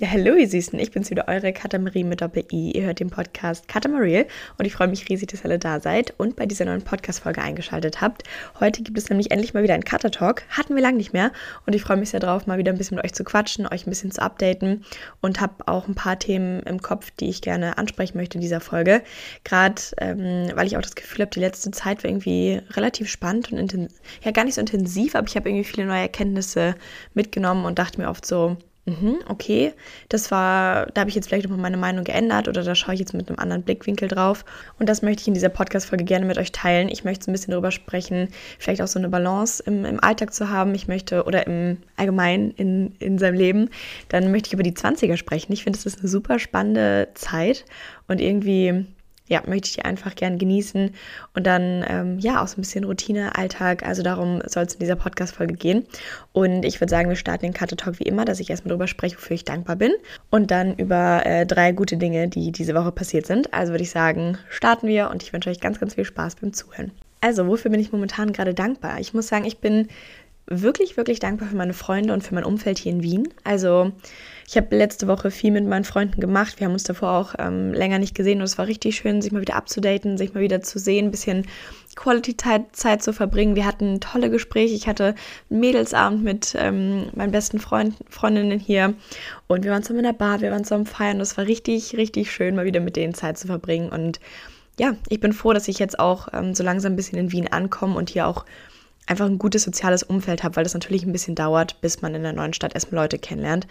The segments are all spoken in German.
Ja, hallo ihr Süßen, ich bin's wieder, eure Katamarie mit Doppel-I. Ihr hört den Podcast Katamarie und ich freue mich riesig, dass ihr alle da seid und bei dieser neuen Podcast-Folge eingeschaltet habt. Heute gibt es nämlich endlich mal wieder einen Cutter-Talk. Hatten wir lange nicht mehr und ich freue mich sehr drauf, mal wieder ein bisschen mit euch zu quatschen, euch ein bisschen zu updaten und habe auch ein paar Themen im Kopf, die ich gerne ansprechen möchte in dieser Folge. Gerade, ähm, weil ich auch das Gefühl habe, die letzte Zeit war irgendwie relativ spannend und ja gar nicht so intensiv, aber ich habe irgendwie viele neue Erkenntnisse mitgenommen und dachte mir oft so, Mhm, okay, das war, da habe ich jetzt vielleicht nochmal meine Meinung geändert oder da schaue ich jetzt mit einem anderen Blickwinkel drauf. Und das möchte ich in dieser Podcast-Folge gerne mit euch teilen. Ich möchte ein bisschen darüber sprechen, vielleicht auch so eine Balance im, im Alltag zu haben. Ich möchte, oder im Allgemeinen in, in seinem Leben, dann möchte ich über die 20er sprechen. Ich finde, das ist eine super spannende Zeit und irgendwie ja, möchte ich die einfach gern genießen und dann, ähm, ja, auch so ein bisschen Routine, Alltag. Also darum soll es in dieser Podcast-Folge gehen. Und ich würde sagen, wir starten den Karte Talk wie immer, dass ich erstmal darüber spreche, wofür ich dankbar bin. Und dann über äh, drei gute Dinge, die diese Woche passiert sind. Also würde ich sagen, starten wir und ich wünsche euch ganz, ganz viel Spaß beim Zuhören. Also, wofür bin ich momentan gerade dankbar? Ich muss sagen, ich bin wirklich, wirklich dankbar für meine Freunde und für mein Umfeld hier in Wien. Also ich habe letzte Woche viel mit meinen Freunden gemacht. Wir haben uns davor auch ähm, länger nicht gesehen und es war richtig schön, sich mal wieder abzudaten, sich mal wieder zu sehen, ein bisschen Quality-Zeit zu verbringen. Wir hatten tolle Gespräche. Ich hatte einen Mädelsabend mit ähm, meinen besten Freund, Freundinnen hier und wir waren zusammen in der Bar, wir waren zusammen feiern und es war richtig, richtig schön, mal wieder mit denen Zeit zu verbringen und ja, ich bin froh, dass ich jetzt auch ähm, so langsam ein bisschen in Wien ankomme und hier auch einfach ein gutes soziales Umfeld habe, weil das natürlich ein bisschen dauert, bis man in der neuen Stadt erstmal Leute kennenlernt.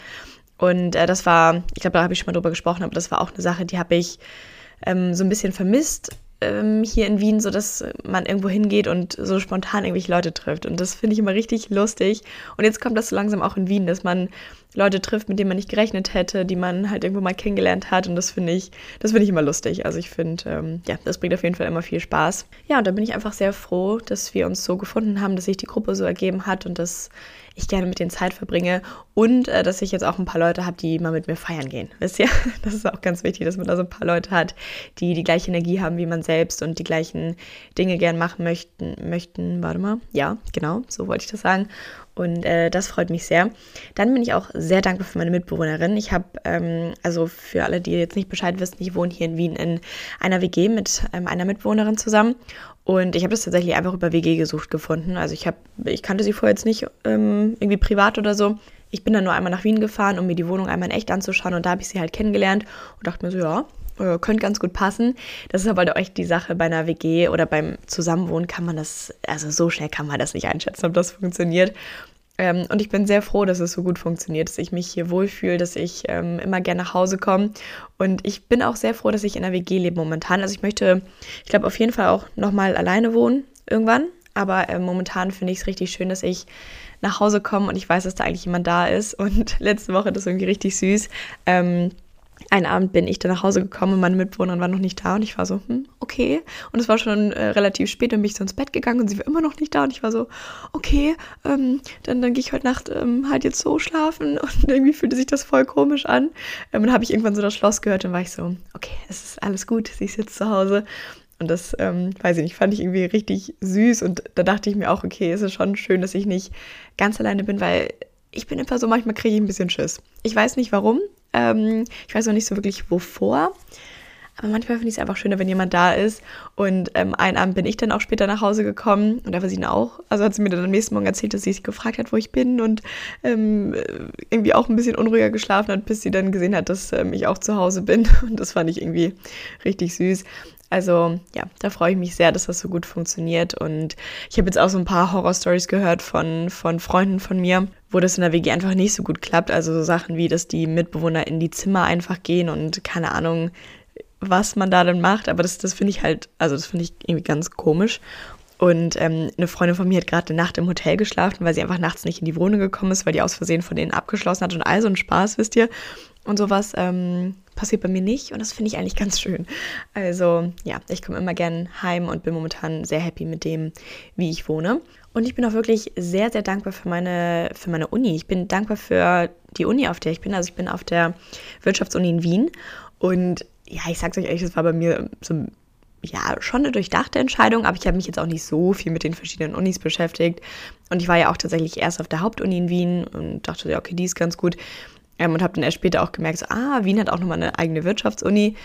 Und äh, das war, ich glaube, da habe ich schon mal drüber gesprochen, aber das war auch eine Sache, die habe ich ähm, so ein bisschen vermisst ähm, hier in Wien, so dass man irgendwo hingeht und so spontan irgendwelche Leute trifft. Und das finde ich immer richtig lustig. Und jetzt kommt das so langsam auch in Wien, dass man Leute trifft, mit denen man nicht gerechnet hätte, die man halt irgendwo mal kennengelernt hat. Und das finde ich, das finde ich immer lustig. Also ich finde, ähm, ja, das bringt auf jeden Fall immer viel Spaß. Ja, und da bin ich einfach sehr froh, dass wir uns so gefunden haben, dass sich die Gruppe so ergeben hat und dass ich gerne mit denen Zeit verbringe und äh, dass ich jetzt auch ein paar Leute habe, die mal mit mir feiern gehen. Wisst ihr? Das ist auch ganz wichtig, dass man da so ein paar Leute hat, die die gleiche Energie haben wie man selbst und die gleichen Dinge gern machen möchten. möchten. Warte mal. Ja, genau, so wollte ich das sagen. Und äh, das freut mich sehr. Dann bin ich auch sehr dankbar für meine Mitbewohnerin. Ich habe, ähm, also für alle, die jetzt nicht Bescheid wissen, ich wohne hier in Wien in einer WG mit ähm, einer Mitbewohnerin zusammen. Und ich habe das tatsächlich einfach über WG gesucht gefunden. Also ich habe, ich kannte sie vorher jetzt nicht ähm, irgendwie privat oder so. Ich bin dann nur einmal nach Wien gefahren, um mir die Wohnung einmal in echt anzuschauen. Und da habe ich sie halt kennengelernt und dachte mir so, ja, äh, könnte ganz gut passen. Das ist aber halt echt die Sache bei einer WG oder beim Zusammenwohnen kann man das, also so schnell kann man das nicht einschätzen, ob das funktioniert. Ähm, und ich bin sehr froh, dass es so gut funktioniert, dass ich mich hier wohlfühle, dass ich ähm, immer gerne nach Hause komme. Und ich bin auch sehr froh, dass ich in einer WG lebe momentan. Also ich möchte, ich glaube, auf jeden Fall auch nochmal alleine wohnen irgendwann. Aber äh, momentan finde ich es richtig schön, dass ich nach Hause komme und ich weiß, dass da eigentlich jemand da ist. Und letzte Woche, das ist irgendwie richtig süß. Ähm, einen Abend bin ich dann nach Hause gekommen und meine Mitbewohnerin war noch nicht da und ich war so, hm, okay. Und es war schon äh, relativ spät und bin ich so ins Bett gegangen und sie war immer noch nicht da und ich war so, okay, ähm, dann, dann gehe ich heute Nacht ähm, halt jetzt so schlafen und irgendwie fühlte sich das voll komisch an. Ähm, und dann habe ich irgendwann so das Schloss gehört und war ich so, okay, es ist alles gut, sie ist jetzt zu Hause. Und das, ähm, weiß ich nicht, fand ich irgendwie richtig süß und da dachte ich mir auch, okay, es ist schon schön, dass ich nicht ganz alleine bin, weil ich bin einfach so, manchmal kriege ich ein bisschen Schiss. Ich weiß nicht warum, ähm, ich weiß noch nicht so wirklich wovor. Aber manchmal finde ich es einfach schöner, wenn jemand da ist. Und ähm, einen Abend bin ich dann auch später nach Hause gekommen und da war sie dann auch. Also hat sie mir dann am nächsten Morgen erzählt, dass sie sich gefragt hat, wo ich bin und ähm, irgendwie auch ein bisschen unruhiger geschlafen hat, bis sie dann gesehen hat, dass ähm, ich auch zu Hause bin. Und das fand ich irgendwie richtig süß. Also ja, da freue ich mich sehr, dass das so gut funktioniert. Und ich habe jetzt auch so ein paar Horror-Stories gehört von, von Freunden von mir, wo das in der WG einfach nicht so gut klappt. Also so Sachen wie, dass die Mitbewohner in die Zimmer einfach gehen und keine Ahnung, was man da dann macht. Aber das, das finde ich halt, also das finde ich irgendwie ganz komisch. Und ähm, eine Freundin von mir hat gerade eine Nacht im Hotel geschlafen, weil sie einfach nachts nicht in die Wohnung gekommen ist, weil die aus Versehen von denen abgeschlossen hat und all so ein Spaß, wisst ihr. Und sowas ähm, passiert bei mir nicht und das finde ich eigentlich ganz schön. Also ja, ich komme immer gern heim und bin momentan sehr happy mit dem, wie ich wohne. Und ich bin auch wirklich sehr, sehr dankbar für meine, für meine Uni. Ich bin dankbar für die Uni, auf der ich bin. Also ich bin auf der Wirtschaftsuni in Wien. Und ja, ich sag's euch ehrlich, das war bei mir so ja, schon eine durchdachte Entscheidung, aber ich habe mich jetzt auch nicht so viel mit den verschiedenen Unis beschäftigt. Und ich war ja auch tatsächlich erst auf der Hauptuni in Wien und dachte, ja, okay, die ist ganz gut. Ähm, und habe dann erst später auch gemerkt, so, ah, Wien hat auch nochmal eine eigene Wirtschaftsuni.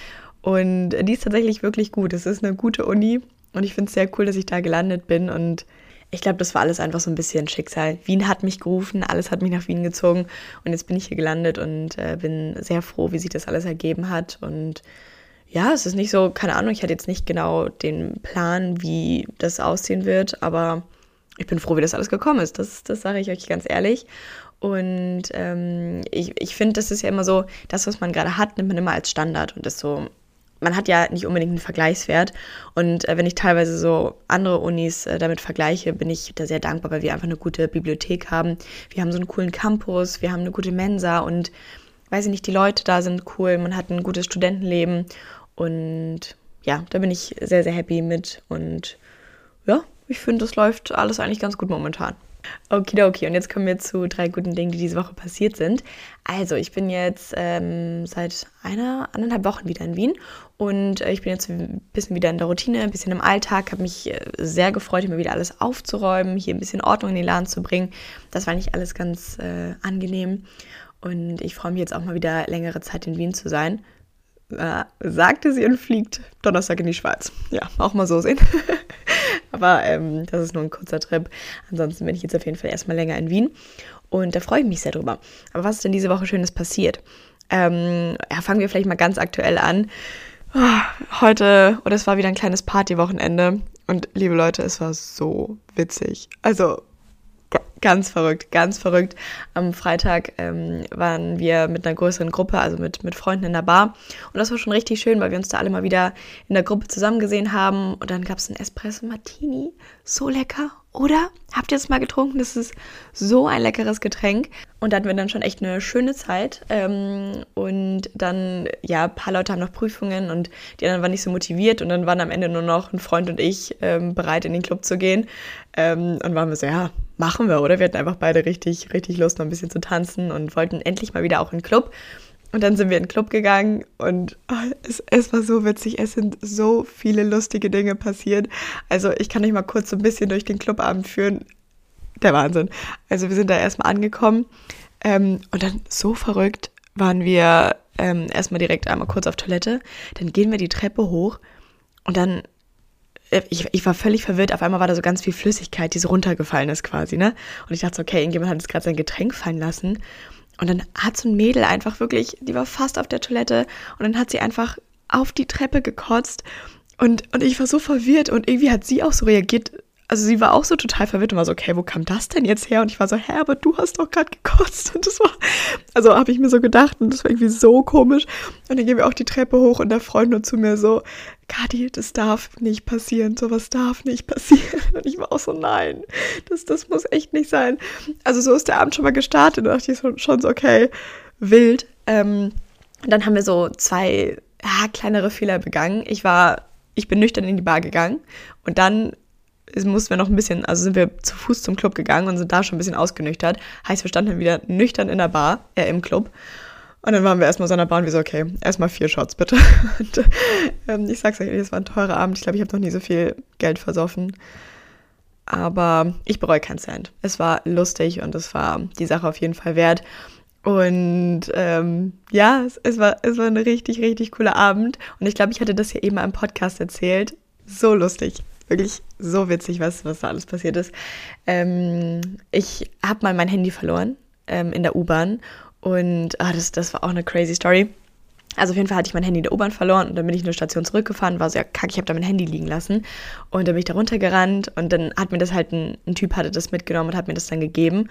Und die ist tatsächlich wirklich gut. Es ist eine gute Uni und ich finde es sehr cool, dass ich da gelandet bin. Und ich glaube, das war alles einfach so ein bisschen Schicksal. Wien hat mich gerufen, alles hat mich nach Wien gezogen und jetzt bin ich hier gelandet und äh, bin sehr froh, wie sich das alles ergeben hat. Und ja, es ist nicht so, keine Ahnung, ich hatte jetzt nicht genau den Plan, wie das aussehen wird, aber ich bin froh, wie das alles gekommen ist. Das, das sage ich euch ganz ehrlich. Und ähm, ich, ich finde, das ist ja immer so, das, was man gerade hat, nimmt man immer als Standard und ist so, man hat ja nicht unbedingt einen Vergleichswert. Und äh, wenn ich teilweise so andere Unis äh, damit vergleiche, bin ich da sehr dankbar, weil wir einfach eine gute Bibliothek haben. Wir haben so einen coolen Campus, wir haben eine gute Mensa und weiß ich nicht, die Leute da sind cool, man hat ein gutes Studentenleben und ja, da bin ich sehr, sehr happy mit und ja, ich finde, das läuft alles eigentlich ganz gut momentan. Okidoki, und jetzt kommen wir zu drei guten Dingen, die diese Woche passiert sind. Also, ich bin jetzt ähm, seit einer, anderthalb Wochen wieder in Wien und äh, ich bin jetzt ein bisschen wieder in der Routine, ein bisschen im Alltag. Habe mich äh, sehr gefreut, immer wieder alles aufzuräumen, hier ein bisschen Ordnung in den Laden zu bringen. Das war nicht alles ganz äh, angenehm. Und ich freue mich jetzt auch mal wieder längere Zeit in Wien zu sein. Äh, sagte sie und fliegt Donnerstag in die Schweiz. Ja, auch mal so sehen. Aber ähm, das ist nur ein kurzer Trip. Ansonsten bin ich jetzt auf jeden Fall erstmal länger in Wien. Und da freue ich mich sehr drüber. Aber was ist denn diese Woche Schönes passiert? Ähm, ja, fangen wir vielleicht mal ganz aktuell an. Oh, heute, oder es war wieder ein kleines Partywochenende. Und liebe Leute, es war so witzig. Also Ganz verrückt, ganz verrückt. Am Freitag ähm, waren wir mit einer größeren Gruppe, also mit, mit Freunden in der Bar. Und das war schon richtig schön, weil wir uns da alle mal wieder in der Gruppe zusammengesehen haben. Und dann gab es ein Espresso Martini. So lecker, oder? Habt ihr das mal getrunken? Das ist so ein leckeres Getränk. Und da hatten wir dann schon echt eine schöne Zeit. Ähm, und dann, ja, ein paar Leute haben noch Prüfungen und die anderen waren nicht so motiviert. Und dann waren am Ende nur noch ein Freund und ich ähm, bereit, in den Club zu gehen. Ähm, und waren wir so, ja, machen wir, oder? Wir hatten einfach beide richtig, richtig Lust, noch ein bisschen zu tanzen und wollten endlich mal wieder auch in den Club. Und dann sind wir in den Club gegangen und oh, es, es, war so witzig. Es sind so viele lustige Dinge passiert. Also ich kann euch mal kurz so ein bisschen durch den Clubabend führen. Der Wahnsinn. Also wir sind da erstmal angekommen ähm, und dann so verrückt waren wir ähm, erstmal direkt einmal kurz auf Toilette. Dann gehen wir die Treppe hoch und dann ich, ich war völlig verwirrt. Auf einmal war da so ganz viel Flüssigkeit, die so runtergefallen ist quasi, ne? Und ich dachte so, okay, irgendjemand hat jetzt gerade sein Getränk fallen lassen. Und dann hat so ein Mädel einfach wirklich, die war fast auf der Toilette und dann hat sie einfach auf die Treppe gekotzt. Und, und ich war so verwirrt und irgendwie hat sie auch so reagiert, also sie war auch so total verwirrt und war so, okay, wo kam das denn jetzt her? Und ich war so, hä, aber du hast doch gerade gekotzt. Und das war, also habe ich mir so gedacht und das war irgendwie so komisch. Und dann gehen wir auch die Treppe hoch und der Freund nur zu mir so, Kadi, das darf nicht passieren, sowas darf nicht passieren. Und ich war auch so, nein, das, das muss echt nicht sein. Also so ist der Abend schon mal gestartet und dachte ich so, schon so, okay, wild. Ähm, dann haben wir so zwei ja, kleinere Fehler begangen. Ich war, ich bin nüchtern in die Bar gegangen und dann mussten wir noch ein bisschen, also sind wir zu Fuß zum Club gegangen und sind da schon ein bisschen ausgenüchtert. Heißt, wir standen dann wieder nüchtern in der Bar, äh, im Club. Und dann waren wir erstmal so an der Bahn, wie so, okay, erstmal vier Shots bitte. Und, ähm, ich sag's euch, es war ein teurer Abend. Ich glaube, ich habe noch nie so viel Geld versoffen. Aber ich bereue keinen Cent. Es war lustig und es war die Sache auf jeden Fall wert. Und ähm, ja, es, es, war, es war ein richtig, richtig cooler Abend. Und ich glaube, ich hatte das hier eben im Podcast erzählt. So lustig wirklich so witzig, was, was da alles passiert ist. Ähm, ich habe mal mein Handy verloren ähm, in der U-Bahn und ah, das, das war auch eine crazy Story. Also auf jeden Fall hatte ich mein Handy in der U-Bahn verloren und dann bin ich eine Station zurückgefahren, war so, ja kack, ich habe da mein Handy liegen lassen. Und dann bin ich da runtergerannt und dann hat mir das halt ein, ein Typ hatte das mitgenommen und hat mir das dann gegeben.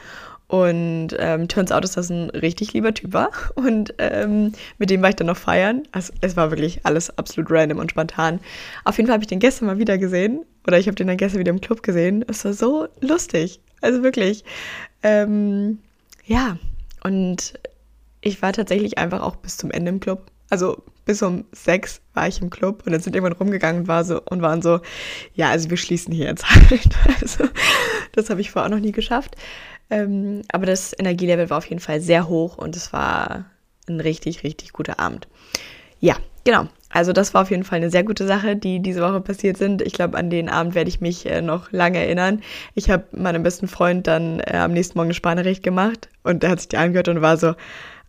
Und ähm, turns out, dass das ein richtig lieber Typ war. Und ähm, mit dem war ich dann noch feiern. Also es war wirklich alles absolut random und spontan. Auf jeden Fall habe ich den gestern mal wieder gesehen. Oder ich habe den dann gestern wieder im Club gesehen. Es war so lustig. Also wirklich. Ähm, ja. Und ich war tatsächlich einfach auch bis zum Ende im Club. Also bis um sechs war ich im Club und dann sind irgendwann rumgegangen und, war so, und waren so, ja, also wir schließen hier jetzt halt. Also das habe ich vorher auch noch nie geschafft. Ähm, aber das Energielevel war auf jeden Fall sehr hoch und es war ein richtig, richtig guter Abend. Ja, genau. Also das war auf jeden Fall eine sehr gute Sache, die diese Woche passiert sind. Ich glaube, an den Abend werde ich mich äh, noch lange erinnern. Ich habe meinem besten Freund dann äh, am nächsten Morgen eine Sprachnachricht gemacht und der hat sich die angehört und war so,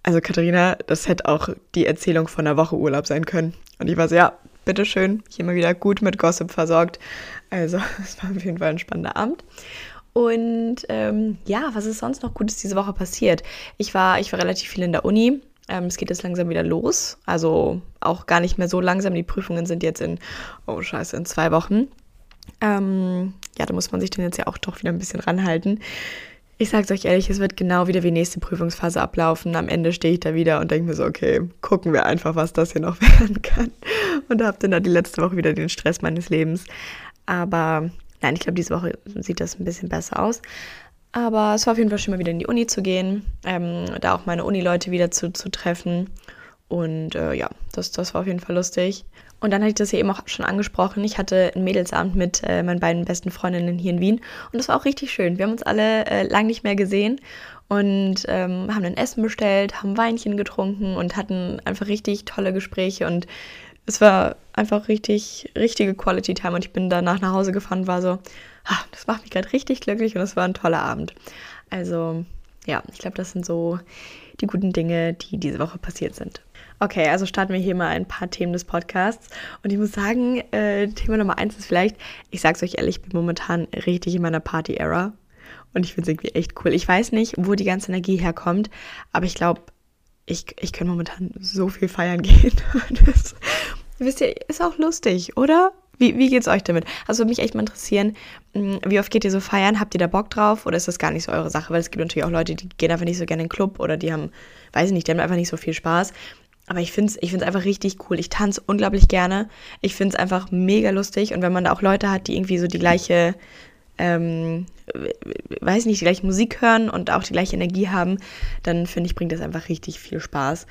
also Katharina, das hätte auch die Erzählung von einer Woche Urlaub sein können. Und ich war so, ja, bitteschön, hier mal wieder gut mit Gossip versorgt. Also, es war auf jeden Fall ein spannender Abend. Und ähm, ja, was ist sonst noch Gutes diese Woche passiert? Ich war, ich war relativ viel in der Uni. Ähm, es geht jetzt langsam wieder los. Also auch gar nicht mehr so langsam. Die Prüfungen sind jetzt in, oh scheiße, in zwei Wochen. Ähm, ja, da muss man sich dann jetzt ja auch doch wieder ein bisschen ranhalten. Ich sag's euch ehrlich, es wird genau wieder wie nächste Prüfungsphase ablaufen. Am Ende stehe ich da wieder und denke mir so, okay, gucken wir einfach, was das hier noch werden kann. Und habe dann da die letzte Woche wieder den Stress meines Lebens. Aber Nein, ich glaube, diese Woche sieht das ein bisschen besser aus. Aber es war auf jeden Fall schön, mal wieder in die Uni zu gehen, ähm, da auch meine Uni-Leute wieder zu, zu treffen. Und äh, ja, das, das war auf jeden Fall lustig. Und dann hatte ich das ja eben auch schon angesprochen. Ich hatte einen Mädelsabend mit äh, meinen beiden besten Freundinnen hier in Wien. Und das war auch richtig schön. Wir haben uns alle äh, lang nicht mehr gesehen und ähm, haben ein Essen bestellt, haben Weinchen getrunken und hatten einfach richtig tolle Gespräche. Und es war einfach richtig, richtige Quality Time und ich bin danach nach Hause gefahren und war so, ah, das macht mich gerade richtig glücklich und es war ein toller Abend. Also ja, ich glaube, das sind so die guten Dinge, die diese Woche passiert sind. Okay, also starten wir hier mal ein paar Themen des Podcasts. Und ich muss sagen, äh, Thema Nummer eins ist vielleicht, ich sag's euch ehrlich, ich bin momentan richtig in meiner Party-Era. Und ich finde es irgendwie echt cool. Ich weiß nicht, wo die ganze Energie herkommt, aber ich glaube, ich, ich kann momentan so viel feiern gehen. Das, wisst ihr, ist auch lustig, oder? Wie, wie geht's euch damit? Also würde mich echt mal interessieren, hm, wie oft geht ihr so feiern? Habt ihr da Bock drauf oder ist das gar nicht so eure Sache? Weil es gibt natürlich auch Leute, die gehen einfach nicht so gerne in den Club oder die haben, weiß ich nicht, die haben einfach nicht so viel Spaß. Aber ich finde es ich find's einfach richtig cool. Ich tanze unglaublich gerne. Ich finde es einfach mega lustig. Und wenn man da auch Leute hat, die irgendwie so die gleiche ähm, weiß nicht, die gleiche Musik hören und auch die gleiche Energie haben, dann finde ich, bringt das einfach richtig viel Spaß.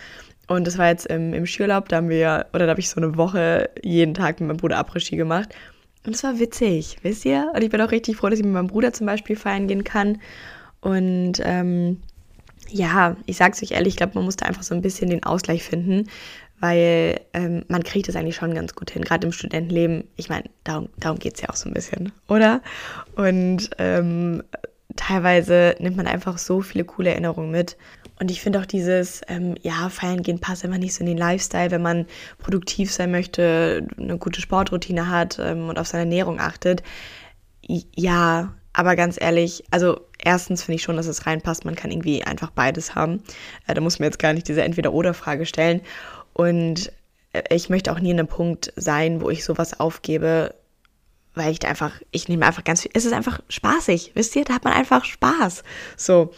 Und das war jetzt im, im Skiurlaub, da haben wir, oder da habe ich so eine Woche jeden Tag mit meinem Bruder Après-Ski gemacht. Und es war witzig, wisst ihr? Und ich bin auch richtig froh, dass ich mit meinem Bruder zum Beispiel feiern gehen kann. Und ähm, ja, ich sag's euch ehrlich, ich glaube, man muss da einfach so ein bisschen den Ausgleich finden, weil ähm, man kriegt es eigentlich schon ganz gut hin, gerade im Studentenleben. Ich meine, darum, darum geht es ja auch so ein bisschen, oder? Und ähm, teilweise nimmt man einfach so viele coole Erinnerungen mit. Und ich finde auch dieses, ähm, ja, feiern gehen passt einfach nicht so in den Lifestyle, wenn man produktiv sein möchte, eine gute Sportroutine hat ähm, und auf seine Ernährung achtet. Ja, aber ganz ehrlich, also erstens finde ich schon, dass es reinpasst. Man kann irgendwie einfach beides haben. Äh, da muss man jetzt gar nicht diese Entweder-Oder-Frage stellen. Und äh, ich möchte auch nie in einem Punkt sein, wo ich sowas aufgebe, weil ich einfach, ich nehme einfach ganz viel, es ist einfach spaßig, wisst ihr, da hat man einfach Spaß. So.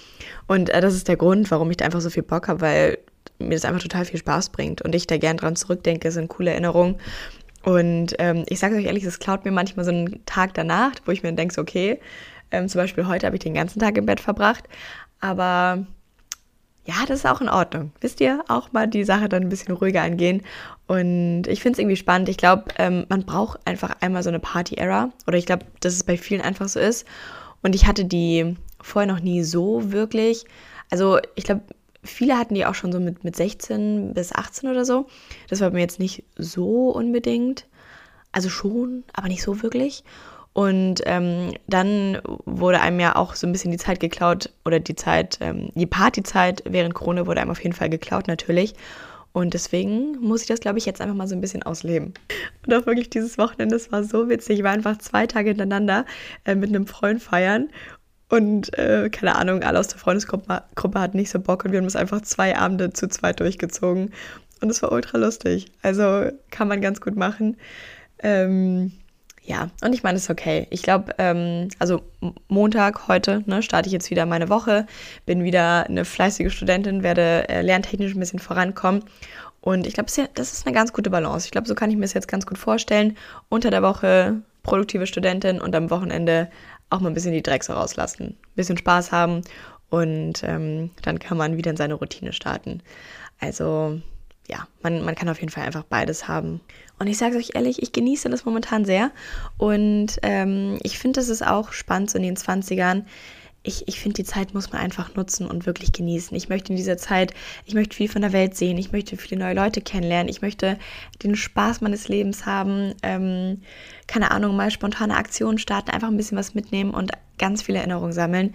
Und äh, das ist der Grund, warum ich da einfach so viel Bock habe, weil mir das einfach total viel Spaß bringt und ich da gern dran zurückdenke, sind coole Erinnerungen. Und ähm, ich sage euch ehrlich, es klaut mir manchmal so einen Tag danach, wo ich mir denke, okay, ähm, zum Beispiel heute habe ich den ganzen Tag im Bett verbracht, aber ja, das ist auch in Ordnung. Wisst ihr, auch mal die Sache dann ein bisschen ruhiger angehen. Und ich finde es irgendwie spannend. Ich glaube, ähm, man braucht einfach einmal so eine Party-Era. Oder ich glaube, dass es bei vielen einfach so ist. Und ich hatte die vorher noch nie so wirklich. Also ich glaube, viele hatten die auch schon so mit, mit 16 bis 18 oder so. Das war mir jetzt nicht so unbedingt. Also schon, aber nicht so wirklich. Und ähm, dann wurde einem ja auch so ein bisschen die Zeit geklaut oder die Zeit, ähm, die Partyzeit während Corona wurde einem auf jeden Fall geklaut natürlich. Und deswegen muss ich das, glaube ich, jetzt einfach mal so ein bisschen ausleben. Und auch wirklich dieses Wochenende, das war so witzig. Ich war einfach zwei Tage hintereinander äh, mit einem Freund feiern. Und äh, keine Ahnung, alle aus der Freundesgruppe Gruppe hatten nicht so Bock und wir haben es einfach zwei Abende zu zweit durchgezogen. Und es war ultra lustig. Also kann man ganz gut machen. Ähm, ja, und ich meine, es ist okay. Ich glaube, ähm, also Montag heute ne, starte ich jetzt wieder meine Woche, bin wieder eine fleißige Studentin, werde äh, lerntechnisch ein bisschen vorankommen. Und ich glaube, das ist eine ganz gute Balance. Ich glaube, so kann ich mir das jetzt ganz gut vorstellen. Unter der Woche produktive Studentin und am Wochenende auch mal ein bisschen die Drecks rauslassen. Ein bisschen Spaß haben und ähm, dann kann man wieder in seine Routine starten. Also ja, man, man kann auf jeden Fall einfach beides haben. Und ich sage euch ehrlich, ich genieße das momentan sehr. Und ähm, ich finde, das ist auch spannend so in den 20ern. Ich, ich finde, die Zeit muss man einfach nutzen und wirklich genießen. Ich möchte in dieser Zeit, ich möchte viel von der Welt sehen, ich möchte viele neue Leute kennenlernen, ich möchte den Spaß meines Lebens haben, ähm, keine Ahnung, mal spontane Aktionen starten, einfach ein bisschen was mitnehmen und ganz viele Erinnerungen sammeln.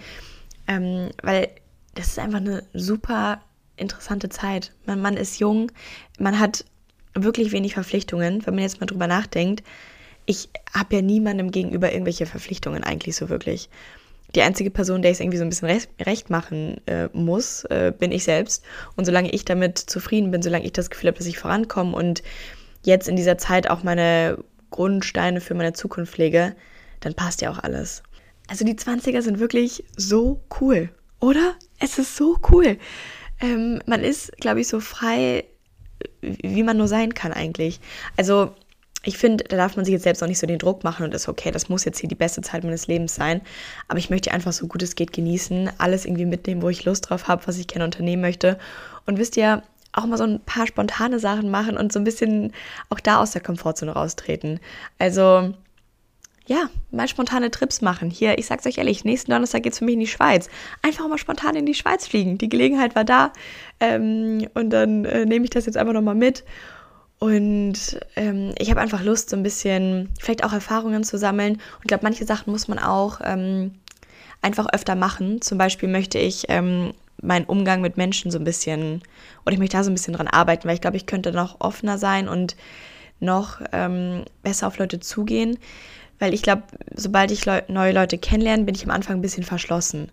Ähm, weil das ist einfach eine super interessante Zeit. Man, man ist jung, man hat wirklich wenig Verpflichtungen, wenn man jetzt mal drüber nachdenkt. Ich habe ja niemandem gegenüber irgendwelche Verpflichtungen eigentlich so wirklich. Die einzige Person, der ich es irgendwie so ein bisschen recht, machen äh, muss, äh, bin ich selbst. Und solange ich damit zufrieden bin, solange ich das Gefühl habe, dass ich vorankomme und jetzt in dieser Zeit auch meine Grundsteine für meine Zukunft lege, dann passt ja auch alles. Also die 20er sind wirklich so cool, oder? Es ist so cool. Ähm, man ist, glaube ich, so frei, wie man nur sein kann eigentlich. Also ich finde, da darf man sich jetzt selbst auch nicht so den Druck machen und ist okay, das muss jetzt hier die beste Zeit meines Lebens sein. Aber ich möchte einfach so gut es geht genießen, alles irgendwie mitnehmen, wo ich Lust drauf habe, was ich gerne unternehmen möchte. Und wisst ihr, auch mal so ein paar spontane Sachen machen und so ein bisschen auch da aus der Komfortzone raustreten. Also ja, mal spontane Trips machen. Hier, ich sag's euch ehrlich, nächsten Donnerstag geht's für mich in die Schweiz. Einfach mal spontan in die Schweiz fliegen. Die Gelegenheit war da. Ähm, und dann äh, nehme ich das jetzt einfach nochmal mit. Und ähm, ich habe einfach Lust, so ein bisschen, vielleicht auch Erfahrungen zu sammeln. Und ich glaube, manche Sachen muss man auch ähm, einfach öfter machen. Zum Beispiel möchte ich ähm, meinen Umgang mit Menschen so ein bisschen, oder ich möchte da so ein bisschen dran arbeiten, weil ich glaube, ich könnte noch offener sein und noch ähm, besser auf Leute zugehen. Weil ich glaube, sobald ich Leu neue Leute kennenlerne, bin ich am Anfang ein bisschen verschlossen.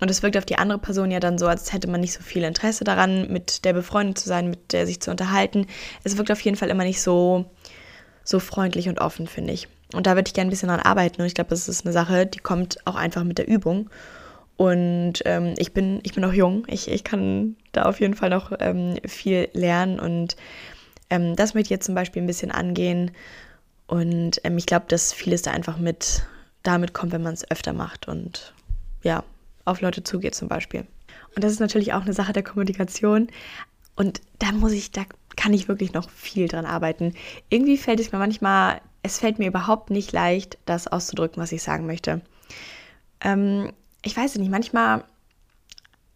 Und es wirkt auf die andere Person ja dann so, als hätte man nicht so viel Interesse daran, mit der befreundet zu sein, mit der sich zu unterhalten. Es wirkt auf jeden Fall immer nicht so, so freundlich und offen, finde ich. Und da würde ich gerne ein bisschen dran arbeiten. Und ich glaube, das ist eine Sache, die kommt auch einfach mit der Übung. Und ähm, ich, bin, ich bin noch jung. Ich, ich kann da auf jeden Fall noch ähm, viel lernen. Und ähm, das möchte ich jetzt zum Beispiel ein bisschen angehen. Und ähm, ich glaube, dass vieles da einfach mit damit kommt, wenn man es öfter macht und ja, auf Leute zugeht zum Beispiel. Und das ist natürlich auch eine Sache der Kommunikation. Und da muss ich, da kann ich wirklich noch viel dran arbeiten. Irgendwie fällt es mir manchmal, es fällt mir überhaupt nicht leicht, das auszudrücken, was ich sagen möchte. Ähm, ich weiß nicht, manchmal,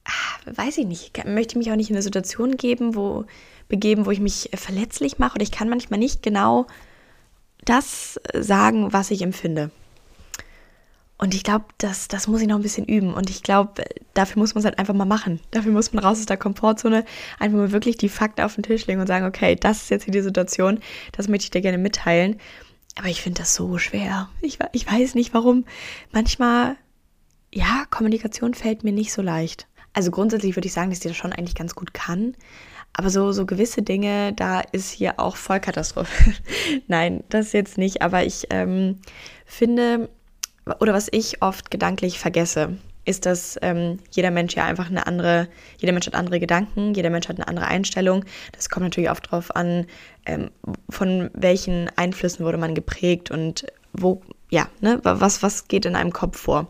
ah, weiß ich nicht, möchte ich mich auch nicht in eine Situation geben, wo, begeben, wo ich mich verletzlich mache oder ich kann manchmal nicht genau das sagen, was ich empfinde. Und ich glaube, das, das muss ich noch ein bisschen üben. Und ich glaube, dafür muss man es halt einfach mal machen. Dafür muss man raus aus der Komfortzone, einfach mal wirklich die Fakten auf den Tisch legen und sagen, okay, das ist jetzt hier die Situation, das möchte ich dir gerne mitteilen. Aber ich finde das so schwer. Ich, ich weiß nicht warum. Manchmal, ja, Kommunikation fällt mir nicht so leicht. Also grundsätzlich würde ich sagen, dass ich das schon eigentlich ganz gut kann. Aber so, so gewisse Dinge, da ist hier auch Vollkatastrophe. Nein, das jetzt nicht. Aber ich ähm, finde, oder was ich oft gedanklich vergesse, ist, dass ähm, jeder Mensch ja einfach eine andere, jeder Mensch hat andere Gedanken, jeder Mensch hat eine andere Einstellung. Das kommt natürlich oft darauf an, ähm, von welchen Einflüssen wurde man geprägt und wo, ja, ne, was, was geht in einem Kopf vor.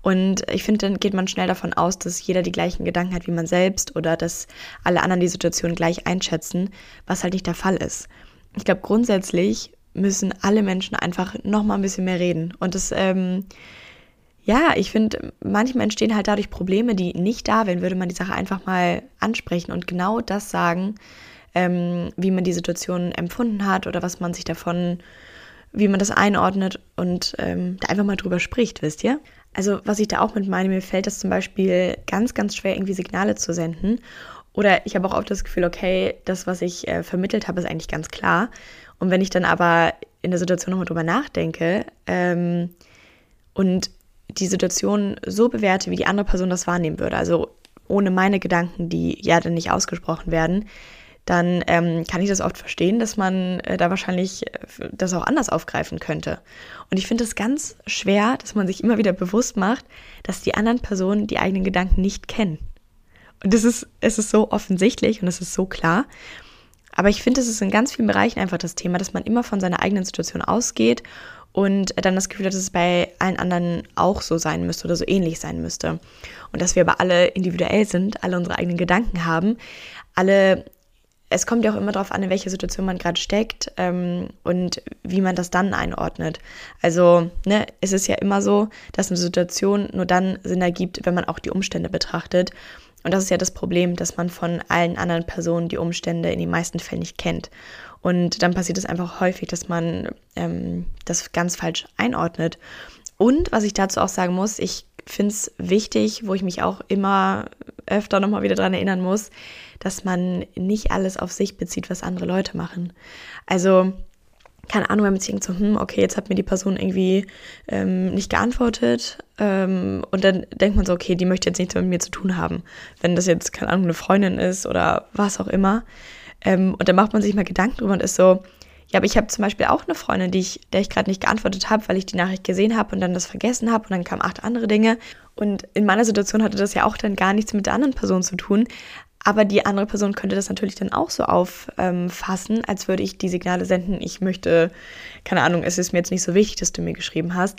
Und ich finde, dann geht man schnell davon aus, dass jeder die gleichen Gedanken hat wie man selbst oder dass alle anderen die Situation gleich einschätzen, was halt nicht der Fall ist. Ich glaube, grundsätzlich müssen alle Menschen einfach noch mal ein bisschen mehr reden. Und das, ähm, ja, ich finde, manchmal entstehen halt dadurch Probleme, die nicht da wären, würde man die Sache einfach mal ansprechen und genau das sagen, ähm, wie man die Situation empfunden hat oder was man sich davon, wie man das einordnet und ähm, da einfach mal drüber spricht, wisst ihr? Also was ich da auch mit meine, mir fällt das zum Beispiel ganz, ganz schwer, irgendwie Signale zu senden. Oder ich habe auch oft das Gefühl, okay, das, was ich äh, vermittelt habe, ist eigentlich ganz klar. Und wenn ich dann aber in der Situation nochmal drüber nachdenke ähm, und die Situation so bewerte, wie die andere Person das wahrnehmen würde, also ohne meine Gedanken, die ja dann nicht ausgesprochen werden, dann ähm, kann ich das oft verstehen, dass man äh, da wahrscheinlich äh, das auch anders aufgreifen könnte. Und ich finde es ganz schwer, dass man sich immer wieder bewusst macht, dass die anderen Personen die eigenen Gedanken nicht kennen. Und das ist, es ist so offensichtlich und es ist so klar. Aber ich finde, es ist in ganz vielen Bereichen einfach das Thema, dass man immer von seiner eigenen Situation ausgeht und dann das Gefühl hat, dass es bei allen anderen auch so sein müsste oder so ähnlich sein müsste. Und dass wir aber alle individuell sind, alle unsere eigenen Gedanken haben, alle es kommt ja auch immer darauf an, in welcher Situation man gerade steckt ähm, und wie man das dann einordnet. Also ne, es ist ja immer so, dass eine Situation nur dann Sinn ergibt, wenn man auch die Umstände betrachtet. Und das ist ja das Problem, dass man von allen anderen Personen die Umstände in den meisten Fällen nicht kennt. Und dann passiert es einfach häufig, dass man ähm, das ganz falsch einordnet. Und was ich dazu auch sagen muss, ich finde es wichtig, wo ich mich auch immer öfter nochmal wieder daran erinnern muss, dass man nicht alles auf sich bezieht, was andere Leute machen. Also, keine Ahnung, man denkt so, hm, okay, jetzt hat mir die Person irgendwie ähm, nicht geantwortet ähm, und dann denkt man so, okay, die möchte jetzt nichts mit mir zu tun haben. Wenn das jetzt, keine Ahnung, eine Freundin ist oder was auch immer. Ähm, und dann macht man sich mal Gedanken drüber und ist so, ja, aber ich habe zum Beispiel auch eine Freundin, die ich, der ich gerade nicht geantwortet habe, weil ich die Nachricht gesehen habe und dann das vergessen habe und dann kamen acht andere Dinge. Und in meiner Situation hatte das ja auch dann gar nichts mit der anderen Person zu tun. Aber die andere Person könnte das natürlich dann auch so auffassen, als würde ich die Signale senden, ich möchte, keine Ahnung, es ist mir jetzt nicht so wichtig, dass du mir geschrieben hast.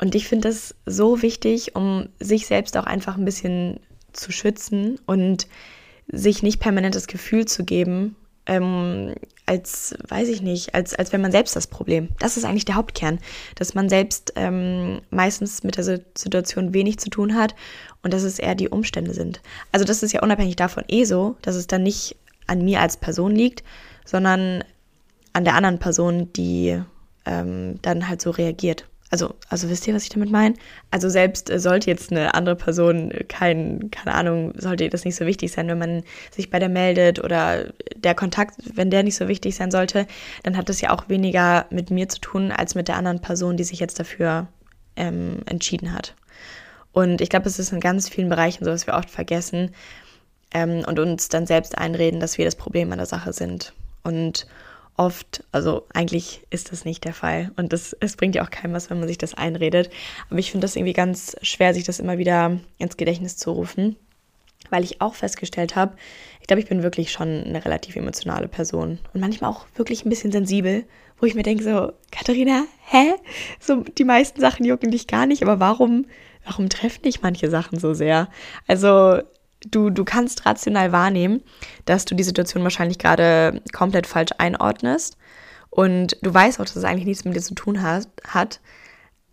Und ich finde das so wichtig, um sich selbst auch einfach ein bisschen zu schützen und sich nicht permanent das Gefühl zu geben, ähm, als, weiß ich nicht, als, als wenn man selbst das Problem. Das ist eigentlich der Hauptkern, dass man selbst ähm, meistens mit der Situation wenig zu tun hat und dass es eher die Umstände sind. Also das ist ja unabhängig davon eh so, dass es dann nicht an mir als Person liegt, sondern an der anderen Person, die ähm, dann halt so reagiert. Also, also wisst ihr, was ich damit meine? Also selbst äh, sollte jetzt eine andere Person kein, keine Ahnung, sollte das nicht so wichtig sein, wenn man sich bei der meldet oder der Kontakt, wenn der nicht so wichtig sein sollte, dann hat das ja auch weniger mit mir zu tun als mit der anderen Person, die sich jetzt dafür ähm, entschieden hat. Und ich glaube, es ist in ganz vielen Bereichen so, dass wir oft vergessen ähm, und uns dann selbst einreden, dass wir das Problem an der Sache sind. Und oft, also eigentlich ist das nicht der Fall und das, es bringt ja auch keinem was, wenn man sich das einredet. Aber ich finde das irgendwie ganz schwer, sich das immer wieder ins Gedächtnis zu rufen, weil ich auch festgestellt habe, ich glaube, ich bin wirklich schon eine relativ emotionale Person und manchmal auch wirklich ein bisschen sensibel, wo ich mir denke so, Katharina, hä? So die meisten Sachen jucken dich gar nicht, aber warum, warum treffen dich manche Sachen so sehr? Also du, du kannst rational wahrnehmen, dass du die Situation wahrscheinlich gerade komplett falsch einordnest. Und du weißt auch, dass es eigentlich nichts mit dir zu tun hat. hat.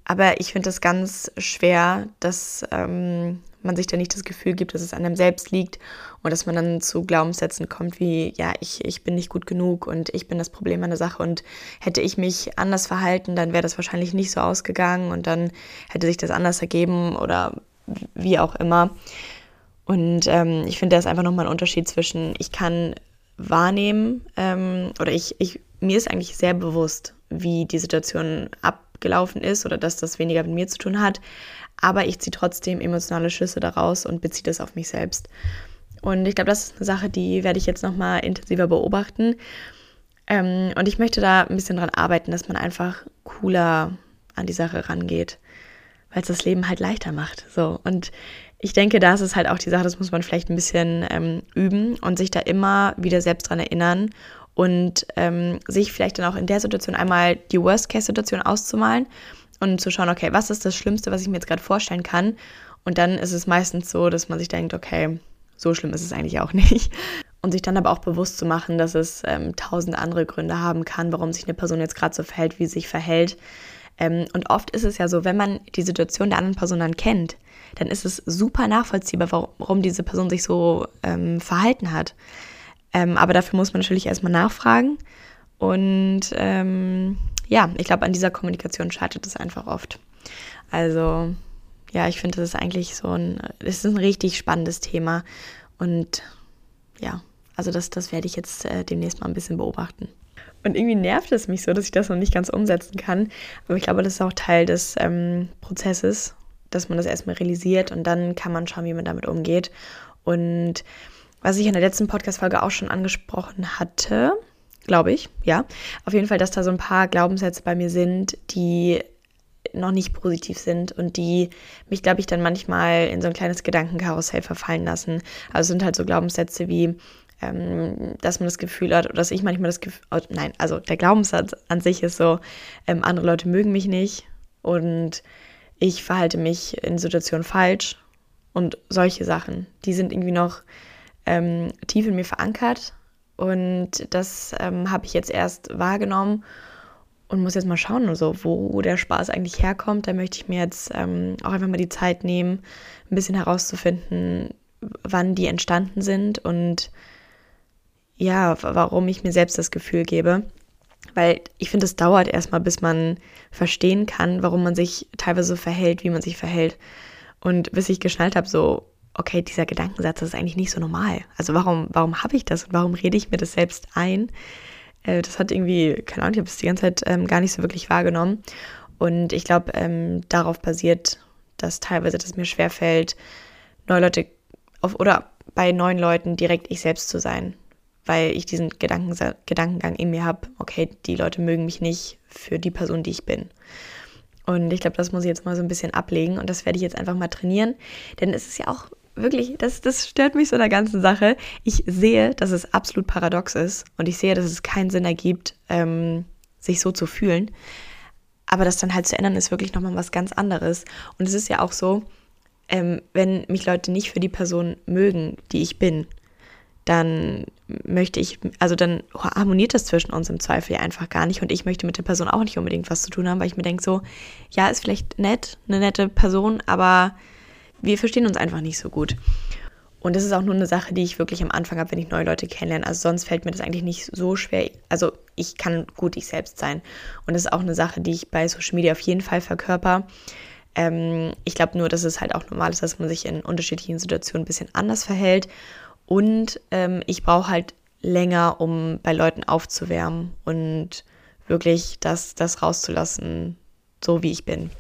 Aber ich finde es ganz schwer, dass ähm, man sich da nicht das Gefühl gibt, dass es an einem selbst liegt und dass man dann zu Glaubenssätzen kommt wie, ja, ich, ich bin nicht gut genug und ich bin das Problem an der Sache und hätte ich mich anders verhalten, dann wäre das wahrscheinlich nicht so ausgegangen und dann hätte sich das anders ergeben oder wie auch immer. Und ähm, ich finde, da ist einfach nochmal ein Unterschied zwischen, ich kann wahrnehmen ähm, oder ich, ich, mir ist eigentlich sehr bewusst, wie die Situation abgelaufen ist oder dass das weniger mit mir zu tun hat, aber ich ziehe trotzdem emotionale Schlüsse daraus und beziehe das auf mich selbst. Und ich glaube, das ist eine Sache, die werde ich jetzt nochmal intensiver beobachten. Ähm, und ich möchte da ein bisschen dran arbeiten, dass man einfach cooler an die Sache rangeht, weil es das Leben halt leichter macht. So. Und ich denke, da ist es halt auch die Sache, das muss man vielleicht ein bisschen ähm, üben und sich da immer wieder selbst dran erinnern und ähm, sich vielleicht dann auch in der Situation einmal die Worst-Case-Situation auszumalen und zu schauen, okay, was ist das Schlimmste, was ich mir jetzt gerade vorstellen kann? Und dann ist es meistens so, dass man sich denkt, okay, so schlimm ist es eigentlich auch nicht. Und sich dann aber auch bewusst zu machen, dass es ähm, tausend andere Gründe haben kann, warum sich eine Person jetzt gerade so verhält, wie sie sich verhält. Ähm, und oft ist es ja so, wenn man die Situation der anderen Person dann kennt, dann ist es super nachvollziehbar, warum diese Person sich so ähm, verhalten hat. Ähm, aber dafür muss man natürlich erstmal nachfragen. Und ähm, ja, ich glaube, an dieser Kommunikation scheitert es einfach oft. Also ja, ich finde, das ist eigentlich so ein, das ist ein richtig spannendes Thema. Und ja, also das, das werde ich jetzt äh, demnächst mal ein bisschen beobachten. Und irgendwie nervt es mich so, dass ich das noch nicht ganz umsetzen kann. Aber ich glaube, das ist auch Teil des ähm, Prozesses dass man das erstmal realisiert und dann kann man schauen, wie man damit umgeht. Und was ich in der letzten Podcast-Folge auch schon angesprochen hatte, glaube ich, ja, auf jeden Fall, dass da so ein paar Glaubenssätze bei mir sind, die noch nicht positiv sind und die mich, glaube ich, dann manchmal in so ein kleines Gedankenkarussell verfallen lassen. Also sind halt so Glaubenssätze wie, ähm, dass man das Gefühl hat, oder dass ich manchmal das Gefühl, oh, nein, also der Glaubenssatz an sich ist so, ähm, andere Leute mögen mich nicht und ich verhalte mich in Situationen falsch und solche Sachen, die sind irgendwie noch ähm, tief in mir verankert und das ähm, habe ich jetzt erst wahrgenommen und muss jetzt mal schauen, also, wo der Spaß eigentlich herkommt. Da möchte ich mir jetzt ähm, auch einfach mal die Zeit nehmen, ein bisschen herauszufinden, wann die entstanden sind und ja, warum ich mir selbst das Gefühl gebe. Weil ich finde, es dauert erstmal, bis man verstehen kann, warum man sich teilweise so verhält, wie man sich verhält. Und bis ich geschnallt habe, so, okay, dieser Gedankensatz ist eigentlich nicht so normal. Also warum, warum habe ich das und warum rede ich mir das selbst ein? Äh, das hat irgendwie, keine Ahnung, ich habe es die ganze Zeit ähm, gar nicht so wirklich wahrgenommen. Und ich glaube, ähm, darauf basiert, dass teilweise das mir schwerfällt, neue Leute auf, oder bei neuen Leuten direkt ich selbst zu sein. Weil ich diesen Gedanken, Gedankengang in mir habe, okay, die Leute mögen mich nicht für die Person, die ich bin. Und ich glaube, das muss ich jetzt mal so ein bisschen ablegen und das werde ich jetzt einfach mal trainieren. Denn es ist ja auch wirklich, das, das stört mich so in der ganzen Sache. Ich sehe, dass es absolut paradox ist und ich sehe, dass es keinen Sinn ergibt, ähm, sich so zu fühlen. Aber das dann halt zu ändern, ist wirklich nochmal was ganz anderes. Und es ist ja auch so, ähm, wenn mich Leute nicht für die Person mögen, die ich bin, dann möchte ich, also dann harmoniert das zwischen uns im Zweifel ja einfach gar nicht und ich möchte mit der Person auch nicht unbedingt was zu tun haben, weil ich mir denke so, ja, ist vielleicht nett, eine nette Person, aber wir verstehen uns einfach nicht so gut. Und das ist auch nur eine Sache, die ich wirklich am Anfang habe, wenn ich neue Leute kennenlerne. Also sonst fällt mir das eigentlich nicht so schwer. Also ich kann gut ich selbst sein. Und das ist auch eine Sache, die ich bei Social Media auf jeden Fall verkörper. Ähm, ich glaube nur, dass es halt auch normal ist, dass man sich in unterschiedlichen Situationen ein bisschen anders verhält. Und ähm, ich brauche halt länger, um bei Leuten aufzuwärmen und wirklich das, das rauszulassen, so wie ich bin.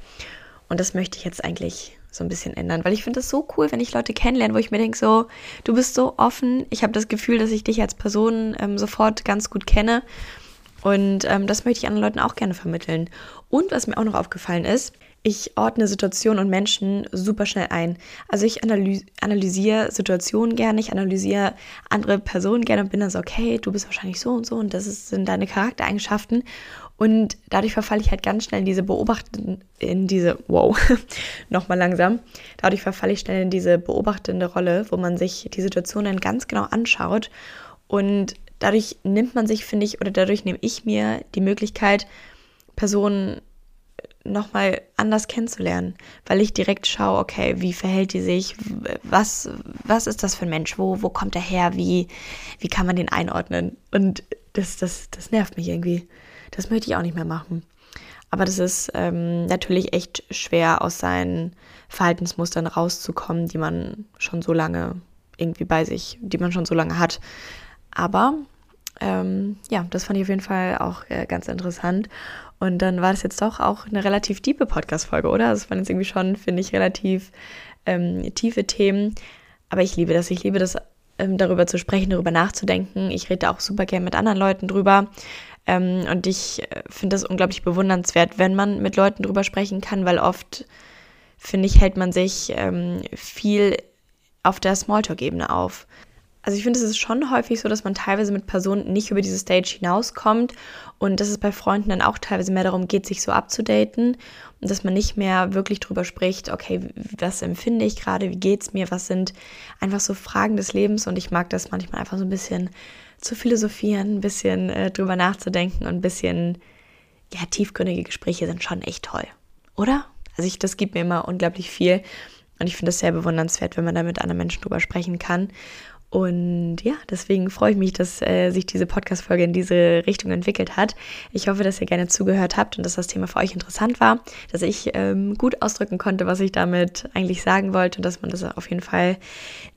Und das möchte ich jetzt eigentlich so ein bisschen ändern, weil ich finde es so cool, wenn ich Leute kennenlerne, wo ich mir denke, so, du bist so offen, ich habe das Gefühl, dass ich dich als Person ähm, sofort ganz gut kenne und ähm, das möchte ich anderen Leuten auch gerne vermitteln. Und was mir auch noch aufgefallen ist, ich ordne Situationen und Menschen super schnell ein. Also ich analys analysiere Situationen gerne, ich analysiere andere Personen gerne und bin dann so, okay, du bist wahrscheinlich so und so und das sind deine Charaktereigenschaften. Und dadurch verfalle ich halt ganz schnell in diese beobachtende, in diese, wow, nochmal langsam. Dadurch verfalle ich schnell in diese beobachtende Rolle, wo man sich die Situation dann ganz genau anschaut. Und dadurch nimmt man sich, finde ich, oder dadurch nehme ich mir die Möglichkeit, Personen nochmal anders kennenzulernen, weil ich direkt schaue, okay, wie verhält die sich, was, was ist das für ein Mensch, wo, wo kommt er her, wie, wie kann man den einordnen? Und das, das, das nervt mich irgendwie. Das möchte ich auch nicht mehr machen. Aber das ist ähm, natürlich echt schwer, aus seinen Verhaltensmustern rauszukommen, die man schon so lange irgendwie bei sich, die man schon so lange hat. Aber ähm, ja, das fand ich auf jeden Fall auch äh, ganz interessant. Und dann war das jetzt doch auch eine relativ tiefe Podcast-Folge, oder? Das waren jetzt irgendwie schon, finde ich, relativ ähm, tiefe Themen. Aber ich liebe das. Ich liebe das, ähm, darüber zu sprechen, darüber nachzudenken. Ich rede auch super gerne mit anderen Leuten drüber. Ähm, und ich äh, finde das unglaublich bewundernswert, wenn man mit Leuten drüber sprechen kann, weil oft, finde ich, hält man sich ähm, viel auf der Smalltalk-Ebene auf. Also ich finde, es ist schon häufig so, dass man teilweise mit Personen nicht über diese Stage hinauskommt und dass es bei Freunden dann auch teilweise mehr darum geht, sich so abzudaten und dass man nicht mehr wirklich drüber spricht, okay, was empfinde ich gerade, wie geht es mir, was sind einfach so Fragen des Lebens und ich mag das manchmal einfach so ein bisschen zu philosophieren, ein bisschen äh, drüber nachzudenken und ein bisschen, ja, tiefgründige Gespräche sind schon echt toll, oder? Also ich, das gibt mir immer unglaublich viel und ich finde es sehr bewundernswert, wenn man da mit anderen Menschen drüber sprechen kann. Und ja, deswegen freue ich mich, dass äh, sich diese Podcast-Folge in diese Richtung entwickelt hat. Ich hoffe, dass ihr gerne zugehört habt und dass das Thema für euch interessant war, dass ich ähm, gut ausdrücken konnte, was ich damit eigentlich sagen wollte und dass man das auf jeden Fall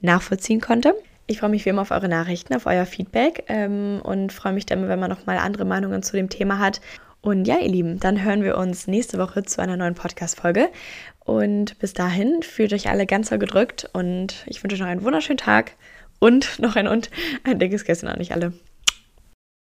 nachvollziehen konnte. Ich freue mich wie immer auf eure Nachrichten, auf euer Feedback ähm, und freue mich dann, wenn man nochmal andere Meinungen zu dem Thema hat. Und ja, ihr Lieben, dann hören wir uns nächste Woche zu einer neuen Podcast-Folge. Und bis dahin fühlt euch alle ganz so gedrückt und ich wünsche euch noch einen wunderschönen Tag und noch ein und ein dickes Gestern an euch alle.